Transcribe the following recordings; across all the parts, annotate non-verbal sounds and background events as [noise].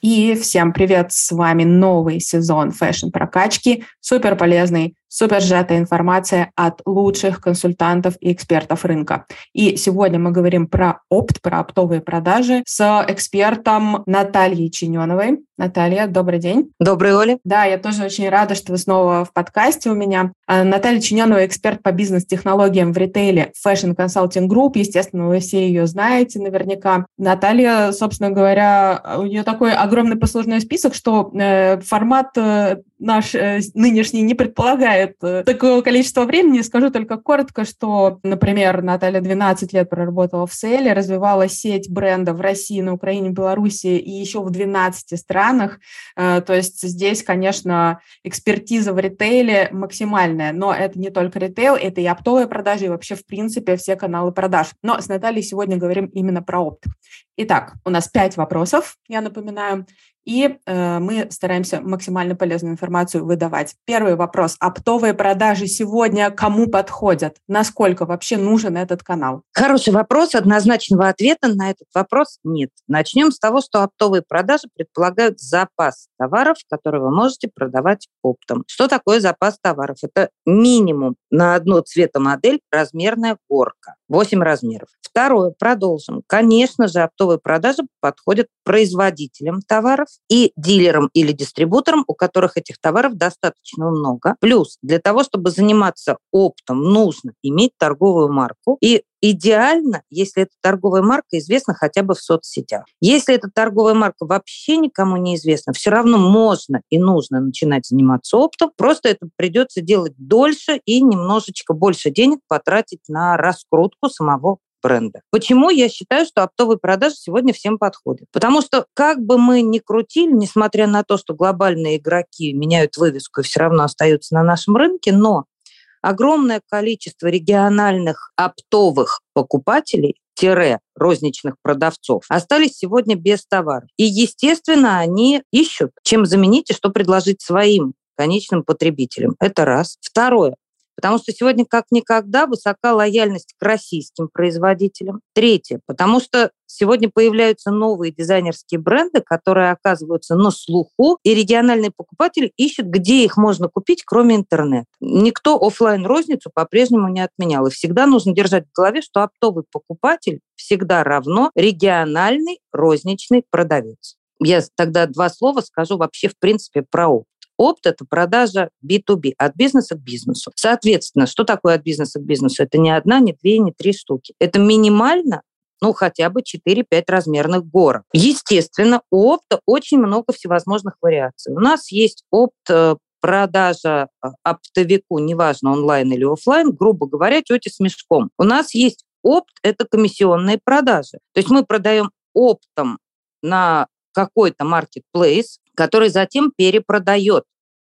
И всем привет, с вами новый сезон фэшн-прокачки, супер полезный, супер сжатая информация от лучших консультантов и экспертов рынка. И сегодня мы говорим про опт, про оптовые продажи с экспертом Натальей Чиненовой. Наталья, добрый день. Добрый, Оля. Да, я тоже очень рада, что вы снова в подкасте у меня. А, Наталья Чиненова, эксперт по бизнес-технологиям в ритейле Fashion Consulting Group. Естественно, вы все ее знаете наверняка. Наталья, собственно говоря, у нее такой огромный послужной список, что э, формат э, наш э, нынешний не предполагает э, такого количества времени. Скажу только коротко, что, например, Наталья 12 лет проработала в Селе, развивала сеть брендов в России, на Украине, Беларуси и еще в 12 странах. Э, то есть здесь, конечно, экспертиза в ритейле максимальная, но это не только ритейл, это и оптовые продажи, и вообще, в принципе, все каналы продаж. Но с Натальей сегодня говорим именно про опт. Итак, у нас пять вопросов, я напоминаю и э, мы стараемся максимально полезную информацию выдавать. Первый вопрос. Оптовые продажи сегодня кому подходят? Насколько вообще нужен этот канал? Хороший вопрос. Однозначного ответа на этот вопрос нет. Начнем с того, что оптовые продажи предполагают запас товаров, которые вы можете продавать оптом. Что такое запас товаров? Это минимум на одну цветомодель размерная горка. 8 размеров. Второе, продолжим. Конечно же, оптовые продажи подходят производителям товаров и дилерам или дистрибуторам, у которых этих товаров достаточно много. Плюс для того, чтобы заниматься оптом, нужно иметь торговую марку и идеально, если эта торговая марка известна хотя бы в соцсетях. Если эта торговая марка вообще никому не известна, все равно можно и нужно начинать заниматься оптом, просто это придется делать дольше и немножечко больше денег потратить на раскрутку самого бренда. Почему я считаю, что оптовые продажи сегодня всем подходят? Потому что как бы мы ни крутили, несмотря на то, что глобальные игроки меняют вывеску и все равно остаются на нашем рынке, но огромное количество региональных оптовых покупателей розничных продавцов остались сегодня без товара. И, естественно, они ищут, чем заменить и что предложить своим конечным потребителям. Это раз. Второе. Потому что сегодня как никогда высока лояльность к российским производителям. Третье. Потому что сегодня появляются новые дизайнерские бренды, которые оказываются на слуху, и региональный покупатель ищет, где их можно купить, кроме интернета. Никто офлайн розницу по-прежнему не отменял. И всегда нужно держать в голове, что оптовый покупатель всегда равно региональный розничный продавец. Я тогда два слова скажу вообще в принципе про опыт. Опт – это продажа B2B, от бизнеса к бизнесу. Соответственно, что такое от бизнеса к бизнесу? Это не одна, не две, не три штуки. Это минимально ну, хотя бы 4-5 размерных горок. Естественно, у опта очень много всевозможных вариаций. У нас есть опт э, продажа э, оптовику, неважно, онлайн или офлайн, грубо говоря, тете с мешком. У нас есть опт – это комиссионные продажи. То есть мы продаем оптом на какой-то marketplace, который затем перепродает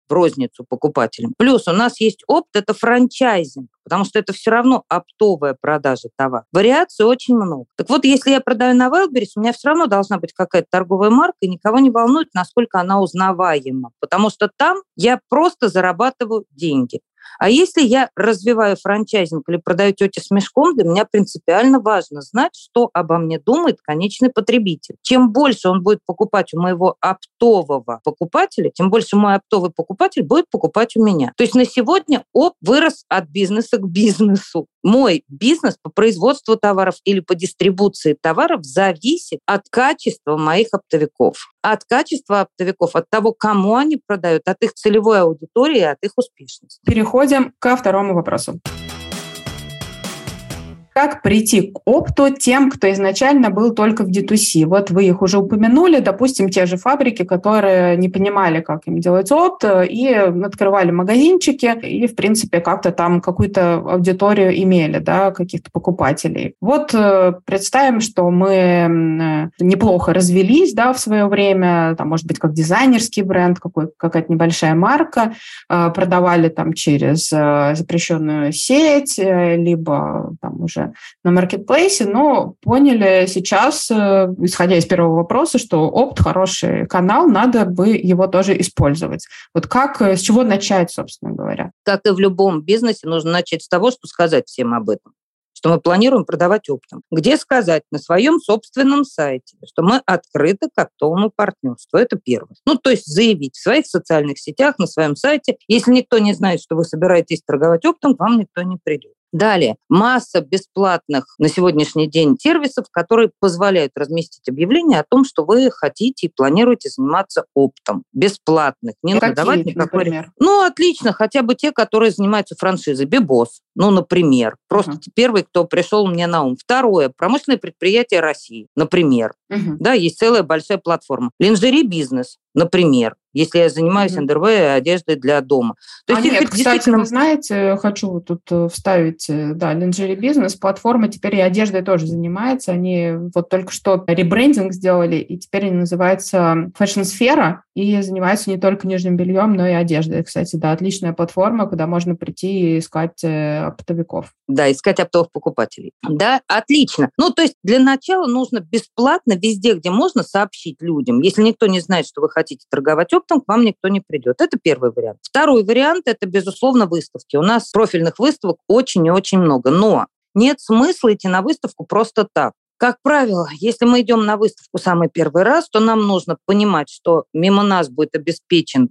в розницу покупателям. Плюс у нас есть опт, это франчайзинг, потому что это все равно оптовая продажа товара. Вариаций очень много. Так вот, если я продаю на Wildberries, у меня все равно должна быть какая-то торговая марка, и никого не волнует, насколько она узнаваема, потому что там я просто зарабатываю деньги. А если я развиваю франчайзинг или продаю тете с мешком, для меня принципиально важно знать, что обо мне думает конечный потребитель. Чем больше он будет покупать у моего оптового покупателя, тем больше мой оптовый покупатель будет покупать у меня. То есть на сегодня оп вырос от бизнеса к бизнесу. Мой бизнес по производству товаров или по дистрибуции товаров зависит от качества моих оптовиков. От качества оптовиков, от того, кому они продают, от их целевой аудитории, от их успешности. Переходим ко второму вопросу. Как прийти к опту тем, кто изначально был только в D2C? Вот вы их уже упомянули, допустим, те же фабрики, которые не понимали, как им делать опт, и открывали магазинчики, и, в принципе, как-то там какую-то аудиторию имели, да, каких-то покупателей. Вот э, представим, что мы неплохо развелись, да, в свое время, там, может быть, как дизайнерский бренд, какой, какая-то небольшая марка, э, продавали там через э, запрещенную сеть, либо там уже на маркетплейсе, но поняли сейчас, э, исходя из первого вопроса, что опт хороший канал, надо бы его тоже использовать. Вот как, э, с чего начать, собственно говоря? Как и в любом бизнесе, нужно начать с того, что сказать всем об этом что мы планируем продавать оптом, где сказать на своем собственном сайте, что мы открыты к оптовому партнерству. Это первое. Ну, то есть заявить в своих социальных сетях, на своем сайте. Если никто не знает, что вы собираетесь торговать оптом, к вам никто не придет. Далее, масса бесплатных на сегодняшний день сервисов, которые позволяют разместить объявление о том, что вы хотите и планируете заниматься оптом. Бесплатных. Не нужно давать никакой... Например? Ну, отлично. Хотя бы те, которые занимаются франшизой. BeBoss, ну, например. Просто uh-huh. первый, кто пришел мне на ум. Второе. Промышленное предприятие России, например. Uh-huh. Да, есть целая большая платформа. Lingerie бизнес, например если я занимаюсь mm-hmm. Одеждой для дома. То а есть нет, кстати, действительно... вы знаете, хочу тут э, вставить, э, да, lingerie бизнес, платформа теперь и одеждой тоже занимается. Они вот только что ребрендинг сделали, и теперь они называются fashion-сфера, и занимаются не только нижним бельем, но и одеждой. Кстати, да, отличная платформа, куда можно прийти и искать э, оптовиков. Да, искать оптовых покупателей. Да, отлично. Ну, то есть для начала нужно бесплатно везде, где можно, сообщить людям. Если никто не знает, что вы хотите торговать оптом к вам никто не придет. Это первый вариант. Второй вариант – это, безусловно, выставки. У нас профильных выставок очень и очень много. Но нет смысла идти на выставку просто так. Как правило, если мы идем на выставку самый первый раз, то нам нужно понимать, что мимо нас будет обеспечен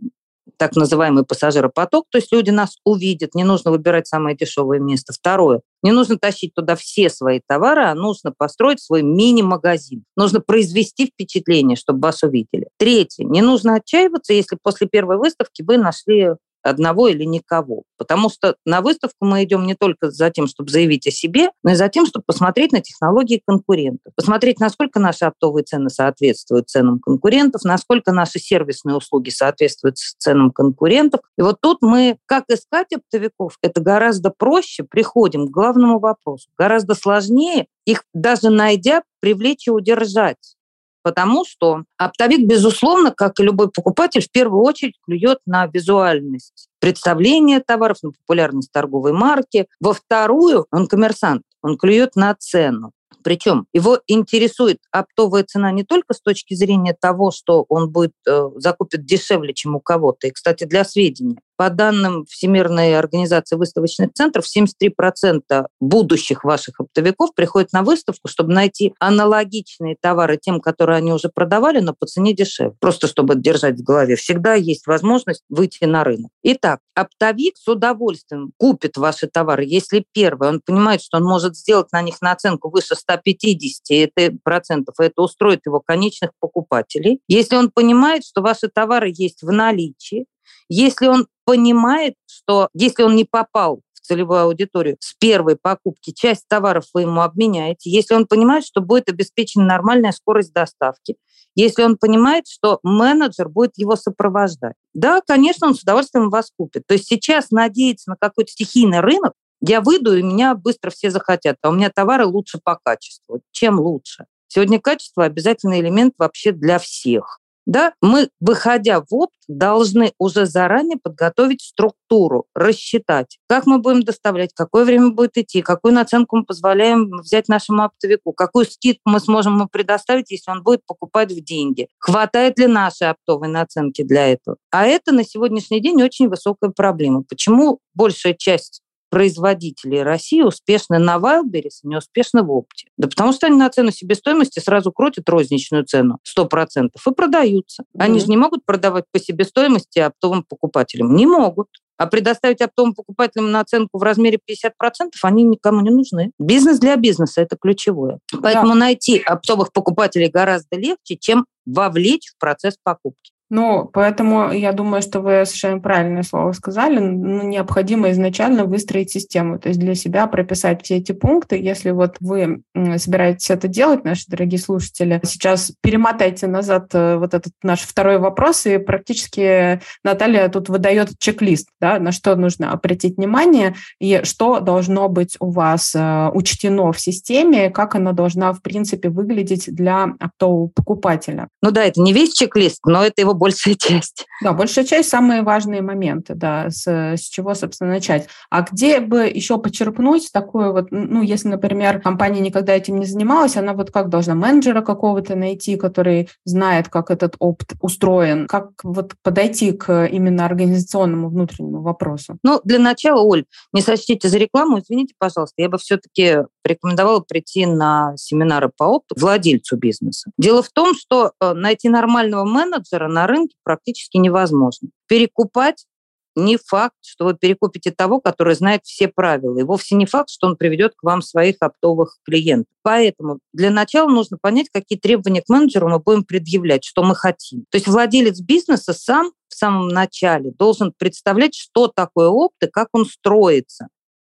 так называемый пассажиропоток, то есть люди нас увидят, не нужно выбирать самое дешевое место. Второе, не нужно тащить туда все свои товары, а нужно построить свой мини-магазин. Нужно произвести впечатление, чтобы вас увидели. Третье, не нужно отчаиваться, если после первой выставки вы нашли одного или никого. Потому что на выставку мы идем не только за тем, чтобы заявить о себе, но и за тем, чтобы посмотреть на технологии конкурентов. Посмотреть, насколько наши оптовые цены соответствуют ценам конкурентов, насколько наши сервисные услуги соответствуют ценам конкурентов. И вот тут мы, как искать оптовиков, это гораздо проще, приходим к главному вопросу. Гораздо сложнее их даже найдя, привлечь и удержать потому что оптовик, безусловно, как и любой покупатель, в первую очередь клюет на визуальность представления товаров, на популярность торговой марки. Во вторую он коммерсант, он клюет на цену. Причем его интересует оптовая цена не только с точки зрения того, что он будет э, закупит дешевле, чем у кого-то. И, кстати, для сведения, по данным Всемирной организации выставочных центров, 73% будущих ваших оптовиков приходят на выставку, чтобы найти аналогичные товары тем, которые они уже продавали, но по цене дешевле. Просто чтобы держать в голове. Всегда есть возможность выйти на рынок. Итак, оптовик с удовольствием купит ваши товары, если первый, он понимает, что он может сделать на них наценку выше 150 это процентов, и это устроит его конечных покупателей. Если он понимает, что ваши товары есть в наличии, если он понимает, что если он не попал в целевую аудиторию с первой покупки, часть товаров вы ему обменяете, если он понимает, что будет обеспечена нормальная скорость доставки, если он понимает, что менеджер будет его сопровождать. Да, конечно, он с удовольствием вас купит. То есть сейчас надеяться на какой-то стихийный рынок, я выйду, и меня быстро все захотят, а у меня товары лучше по качеству. Чем лучше? Сегодня качество – обязательный элемент вообще для всех. Да, мы, выходя в опт, должны уже заранее подготовить структуру, рассчитать, как мы будем доставлять, какое время будет идти, какую наценку мы позволяем взять нашему оптовику, какую скидку мы сможем ему предоставить, если он будет покупать в деньги. Хватает ли нашей оптовой наценки для этого? А это на сегодняшний день очень высокая проблема. Почему большая часть производителей России успешны на Wildberries, не успешны в опте. Да потому что они на цену себестоимости сразу крутят розничную цену 100% и продаются. Mm-hmm. Они же не могут продавать по себестоимости оптовым покупателям. Не могут. А предоставить оптовым покупателям наценку в размере 50% они никому не нужны. Бизнес для бизнеса – это ключевое. Поэтому да. найти оптовых покупателей гораздо легче, чем вовлечь в процесс покупки. Ну, поэтому я думаю, что вы совершенно правильное слово сказали. Ну, необходимо изначально выстроить систему, то есть для себя прописать все эти пункты. Если вот вы собираетесь это делать, наши дорогие слушатели, сейчас перемотайте назад э, вот этот наш второй вопрос, и практически Наталья тут выдает чек-лист, да, на что нужно обратить внимание и что должно быть у вас э, учтено в системе, как она должна, в принципе, выглядеть для оптового покупателя. Ну да, это не весь чек-лист, но это его большая часть. Да, большая часть – самые важные моменты, да, с, с чего, собственно, начать. А где бы еще почерпнуть такое вот, ну, если, например, компания никогда этим не занималась, она вот как должна менеджера какого-то найти, который знает, как этот опыт устроен, как вот подойти к именно организационному внутреннему вопросу? Ну, для начала, Оль, не сочтите за рекламу, извините, пожалуйста, я бы все-таки порекомендовала прийти на семинары по опту владельцу бизнеса. Дело в том, что э, найти нормального менеджера на рынке практически невозможно. Перекупать не факт, что вы перекупите того, который знает все правила. И вовсе не факт, что он приведет к вам своих оптовых клиентов. Поэтому для начала нужно понять, какие требования к менеджеру мы будем предъявлять, что мы хотим. То есть владелец бизнеса сам в самом начале должен представлять, что такое опт и как он строится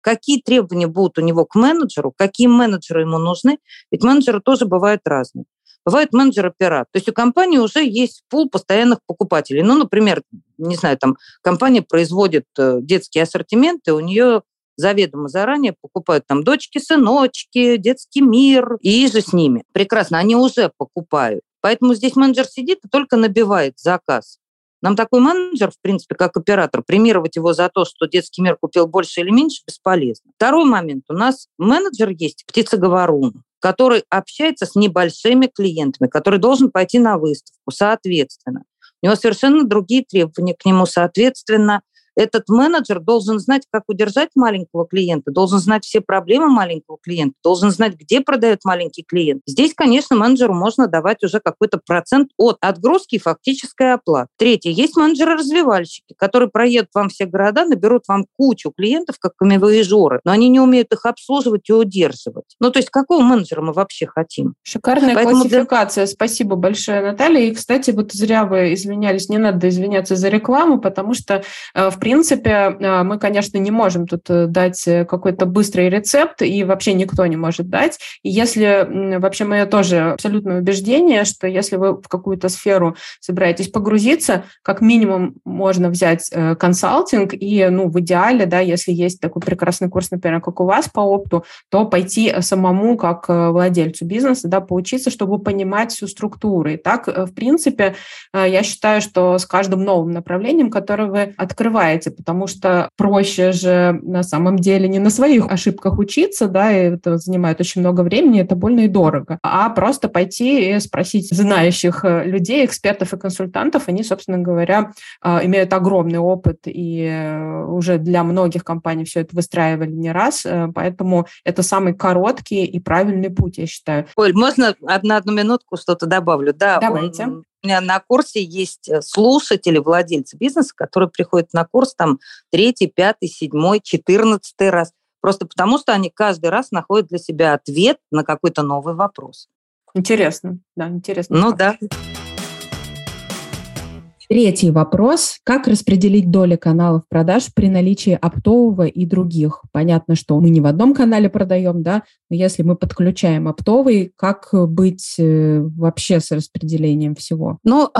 какие требования будут у него к менеджеру, какие менеджеры ему нужны. Ведь менеджеры тоже бывают разные. Бывает менеджер-оператор. То есть у компании уже есть пул постоянных покупателей. Ну, например, не знаю, там компания производит э, детские ассортименты, у нее заведомо заранее покупают там дочки, сыночки, детский мир, и же с ними. Прекрасно, они уже покупают. Поэтому здесь менеджер сидит и только набивает заказ. Нам такой менеджер, в принципе, как оператор, премировать его за то, что детский мир купил больше или меньше, бесполезно. Второй момент. У нас менеджер есть птицеговорун который общается с небольшими клиентами, который должен пойти на выставку, соответственно. У него совершенно другие требования к нему, соответственно, этот менеджер должен знать, как удержать маленького клиента, должен знать все проблемы маленького клиента, должен знать, где продает маленький клиент. Здесь, конечно, менеджеру можно давать уже какой-то процент от отгрузки и фактической оплаты. Третье. Есть менеджеры-развивальщики, которые проедут вам все города, наберут вам кучу клиентов, как камевоежоры, но они не умеют их обслуживать и удерживать. Ну, то есть какого менеджера мы вообще хотим? Шикарная Поэтому классификация. Для... Спасибо большое, Наталья. И, кстати, вот зря вы извинялись, не надо извиняться за рекламу, потому что э, в принципе, э, мы, конечно, не можем тут э, дать э, какой-то быстрый рецепт, и вообще никто не может дать. И если, вообще, мое тоже абсолютное убеждение, что если вы в какую-то сферу собираетесь погрузиться, как минимум можно взять консалтинг, и, ну, в идеале, да, если есть такой прекрасный курс, например, как у вас по опту, то пойти самому, как владельцу бизнеса, да, поучиться, чтобы понимать всю структуру. И так, в принципе, я считаю, что с каждым новым направлением, которое вы открываете, развиваете, потому что проще же на самом деле не на своих ошибках учиться, да, и это занимает очень много времени, это больно и дорого, а просто пойти и спросить знающих э, людей, экспертов и консультантов, они, собственно говоря, э, имеют огромный опыт и э, уже для многих компаний все это выстраивали не раз, поэтому это самый короткий и правильный путь, я считаю. Оль, можно одну, одну минутку что-то добавлю? Да, Давайте. Он, на курсе есть э, слушатели, владельцы бизнеса, которые приходят на курс там третий, пятый, седьмой, четырнадцатый раз. Просто потому, что они каждый раз находят для себя ответ на какой-то новый вопрос. Интересно, да, интересно. Ну да. Третий вопрос. Как распределить доли каналов продаж при наличии оптового и других? Понятно, что мы не в одном канале продаем, да, но если мы подключаем оптовый, как быть э, вообще с распределением всего? Ну,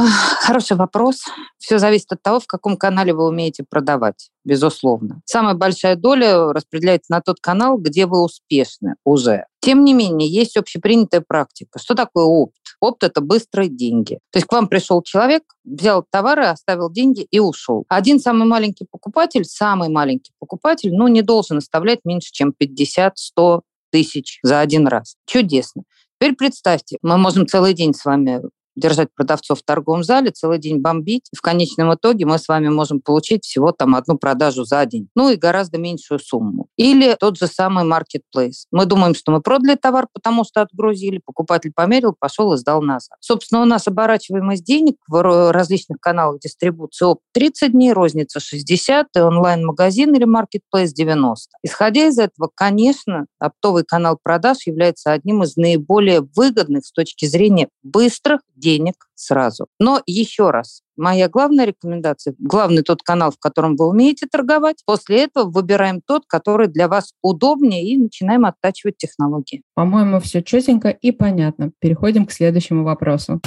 хороший вопрос. Все зависит от того, в каком канале вы умеете продавать, безусловно. Самая большая доля распределяется на тот канал, где вы успешны уже. Тем не менее, есть общепринятая практика. Что такое опт? Опт – это быстрые деньги. То есть к вам пришел человек, взял товары, оставил деньги и ушел. Один самый маленький покупатель, самый маленький покупатель, ну, не должен оставлять меньше, чем 50-100 тысяч за один раз. Чудесно. Теперь представьте, мы можем целый день с вами держать продавцов в торговом зале, целый день бомбить. В конечном итоге мы с вами можем получить всего там одну продажу за день. Ну и гораздо меньшую сумму. Или тот же самый marketplace. Мы думаем, что мы продали товар, потому что отгрузили, покупатель померил, пошел и сдал назад. Собственно, у нас оборачиваемость денег в различных каналах дистрибуции оп 30 дней, розница 60, и онлайн-магазин или marketplace 90. Исходя из этого, конечно, оптовый канал продаж является одним из наиболее выгодных с точки зрения быстрых денег сразу. Но еще раз, моя главная рекомендация, главный тот канал, в котором вы умеете торговать. После этого выбираем тот, который для вас удобнее и начинаем оттачивать технологии. По-моему, все четенько и понятно. Переходим к следующему вопросу.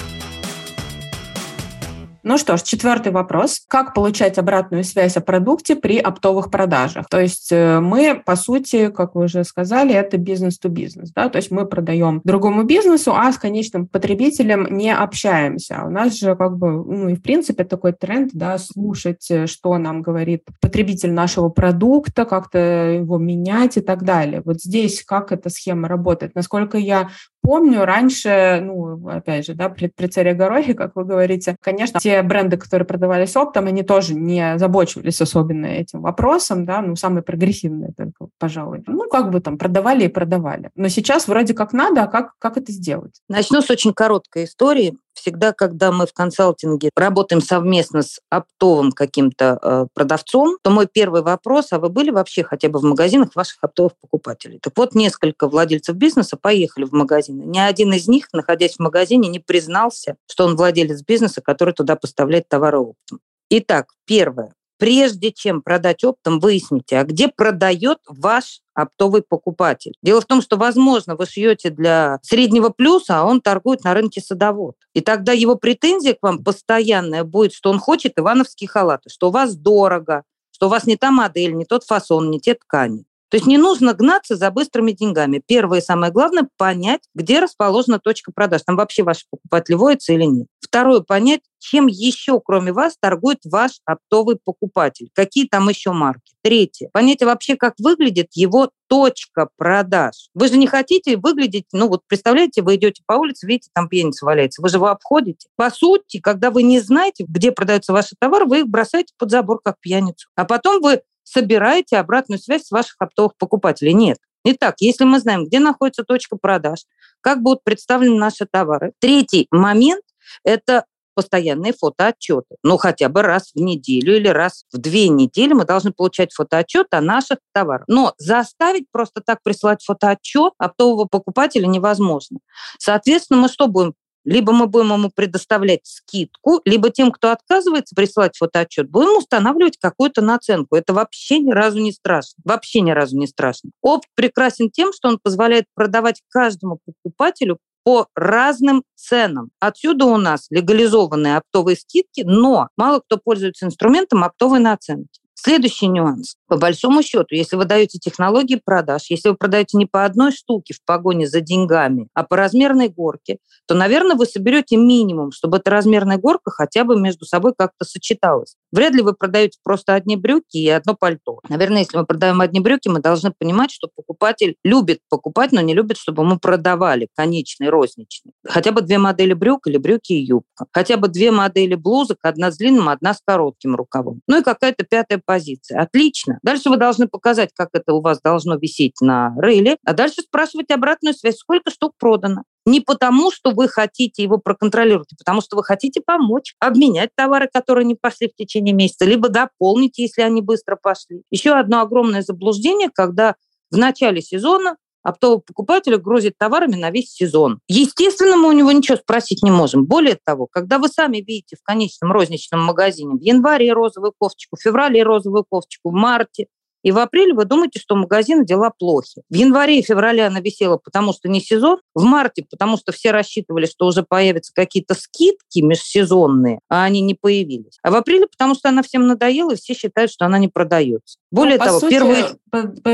Ну что ж, четвертый вопрос. Как получать обратную связь о продукте при оптовых продажах? То есть э, мы, по сути, как вы уже сказали, это бизнес-то-бизнес. Да? То есть мы продаем другому бизнесу, а с конечным потребителем не общаемся. У нас же как бы, ну и в принципе такой тренд, да, слушать, э, что нам говорит потребитель нашего продукта, как-то его менять и так далее. Вот здесь как эта схема работает? Насколько я помню, раньше, ну, опять же, да, при, при царе Горохе, как вы говорите, конечно, те бренды, которые продавались оптом, они тоже не забочивались особенно этим вопросом, да, ну, самые прогрессивные пожалуй. Ну, как бы там продавали и продавали. Но сейчас вроде как надо, а как, как это сделать? Начну с очень короткой истории всегда, когда мы в консалтинге работаем совместно с оптовым каким-то э, продавцом, то мой первый вопрос, а вы были вообще хотя бы в магазинах ваших оптовых покупателей? Так вот, несколько владельцев бизнеса поехали в магазины. Ни один из них, находясь в магазине, не признался, что он владелец бизнеса, который туда поставляет товары оптом. Итак, первое прежде чем продать оптом, выясните, а где продает ваш оптовый покупатель. Дело в том, что, возможно, вы шьете для среднего плюса, а он торгует на рынке садовод. И тогда его претензия к вам постоянная будет, что он хочет ивановские халаты, что у вас дорого, что у вас не та модель, не тот фасон, не те ткани. То есть не нужно гнаться за быстрыми деньгами. Первое и самое главное – понять, где расположена точка продаж. Там вообще ваш покупатель водится или нет. Второе – понять, чем еще, кроме вас, торгует ваш оптовый покупатель. Какие там еще марки. Третье – понять вообще, как выглядит его точка продаж. Вы же не хотите выглядеть, ну вот представляете, вы идете по улице, видите, там пьяница валяется, вы же его обходите. По сути, когда вы не знаете, где продаются ваши товары, вы их бросаете под забор, как пьяницу. А потом вы собираете обратную связь с ваших оптовых покупателей. Нет. Итак, если мы знаем, где находится точка продаж, как будут представлены наши товары. Третий момент – это постоянные фотоотчеты. Ну, хотя бы раз в неделю или раз в две недели мы должны получать фотоотчет о наших товарах. Но заставить просто так присылать фотоотчет оптового покупателя невозможно. Соответственно, мы что будем либо мы будем ему предоставлять скидку, либо тем, кто отказывается присылать фотоотчет, будем устанавливать какую-то наценку. Это вообще ни разу не страшно. Вообще ни разу не страшно. Опт прекрасен тем, что он позволяет продавать каждому покупателю по разным ценам. Отсюда у нас легализованные оптовые скидки, но мало кто пользуется инструментом оптовой наценки. Следующий нюанс. По большому счету, если вы даете технологии продаж, если вы продаете не по одной штуке в погоне за деньгами, а по размерной горке, то, наверное, вы соберете минимум, чтобы эта размерная горка хотя бы между собой как-то сочеталась. Вряд ли вы продаете просто одни брюки и одно пальто. Наверное, если мы продаем одни брюки, мы должны понимать, что покупатель любит покупать, но не любит, чтобы мы продавали конечный, розничный. Хотя бы две модели брюк или брюки и юбка. Хотя бы две модели блузок, одна с длинным, одна с коротким рукавом. Ну и какая-то пятая позиция. Отлично. Дальше вы должны показать, как это у вас должно висеть на рейле, а дальше спрашивать обратную связь, сколько штук продано. Не потому, что вы хотите его проконтролировать, а потому что вы хотите помочь, обменять товары, которые не пошли в течение месяца, либо дополнить, если они быстро пошли. Еще одно огромное заблуждение, когда в начале сезона оптового покупателя грузит товарами на весь сезон. Естественно, мы у него ничего спросить не можем. Более того, когда вы сами видите в конечном розничном магазине в январе розовую кофточку, в феврале розовую кофточку, в марте и в апреле вы думаете, что у магазина дела плохи. В январе и феврале она висела, потому что не сезон. В марте, потому что все рассчитывали, что уже появятся какие-то скидки межсезонные, а они не появились. А в апреле, потому что она всем надоела, и все считают, что она не продается. Более ну, того, сути, первые...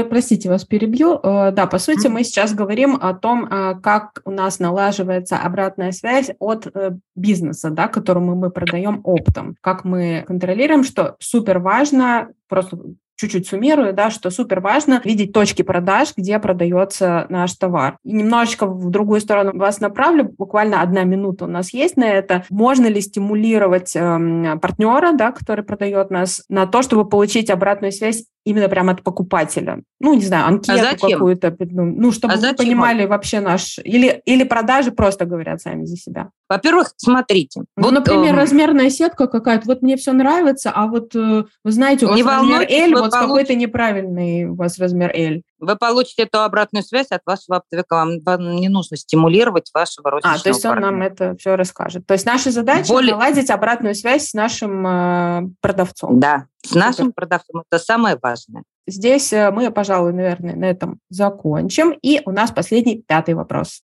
Простите, вас перебью. Э, да, по сути, мы сейчас говорим о том, э, как у нас налаживается обратная связь от э, бизнеса, да, которому мы продаем оптом. Как мы контролируем, что супер важно, просто чуть-чуть суммирую, да, что супер важно видеть точки продаж, где продается наш товар. И немножечко в другую сторону вас направлю, буквально одна минута у нас есть на это. Можно ли стимулировать э, партнера, да, который продает нас, на то, чтобы получить обратную связь именно прямо от покупателя. Ну, не знаю, анкету а какую-то, ну, чтобы а вы понимали вообще наш... Или, или продажи просто говорят сами за себя. Во-первых, смотрите. Ну, вот, например, э... размерная сетка какая-то, вот мне все нравится, а вот, э, вы знаете, у вас не размер L, вот какой-то неправильный у вас размер L. Вы получите эту обратную связь от вашего оптовика. Вам, вам не нужно стимулировать вашего розничного А, то есть он партнера. нам это все расскажет. То есть наша задача Более... наладить обратную связь с нашим э, продавцом. Да, с нашим Супер. продавцом. Это самое важное. Здесь э, мы, пожалуй, наверное, на этом закончим. И у нас последний, пятый вопрос.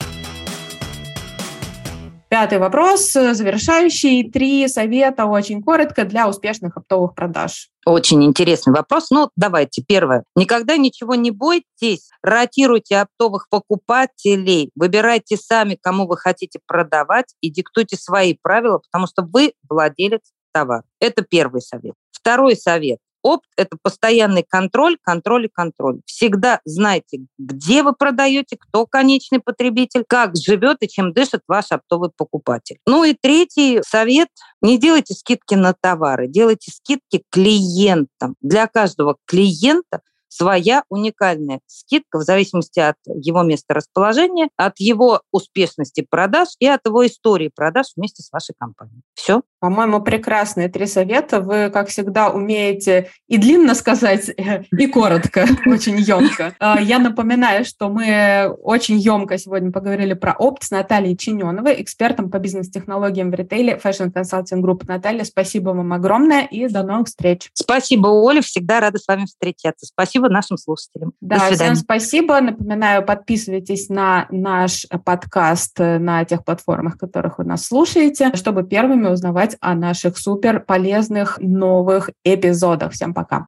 Пятый вопрос, завершающий. Три совета очень коротко для успешных оптовых продаж. Очень интересный вопрос. Ну, давайте. Первое. Никогда ничего не бойтесь. Ротируйте оптовых покупателей. Выбирайте сами, кому вы хотите продавать и диктуйте свои правила, потому что вы владелец товара. Это первый совет. Второй совет. Опт – это постоянный контроль, контроль и контроль. Всегда знайте, где вы продаете, кто конечный потребитель, как живет и чем дышит ваш оптовый покупатель. Ну и третий совет – не делайте скидки на товары, делайте скидки клиентам. Для каждого клиента – своя уникальная скидка в зависимости от его места расположения, от его успешности продаж и от его истории продаж вместе с вашей компанией. Все. По-моему, прекрасные три совета. Вы, как всегда, умеете и длинно сказать, [laughs] и коротко, [laughs] очень емко. А, я напоминаю, что мы очень емко сегодня поговорили про опт с Натальей Чиненовой, экспертом по бизнес-технологиям в ритейле Fashion Consulting Group. Наталья, спасибо вам огромное и до новых встреч. Спасибо, Оля. Всегда рада с вами встречаться. Спасибо нашим слушателям. Да, до свидания. всем спасибо. Напоминаю, подписывайтесь на наш подкаст на тех платформах, которых вы нас слушаете, чтобы первыми узнавать о наших супер полезных новых эпизодах. Всем пока.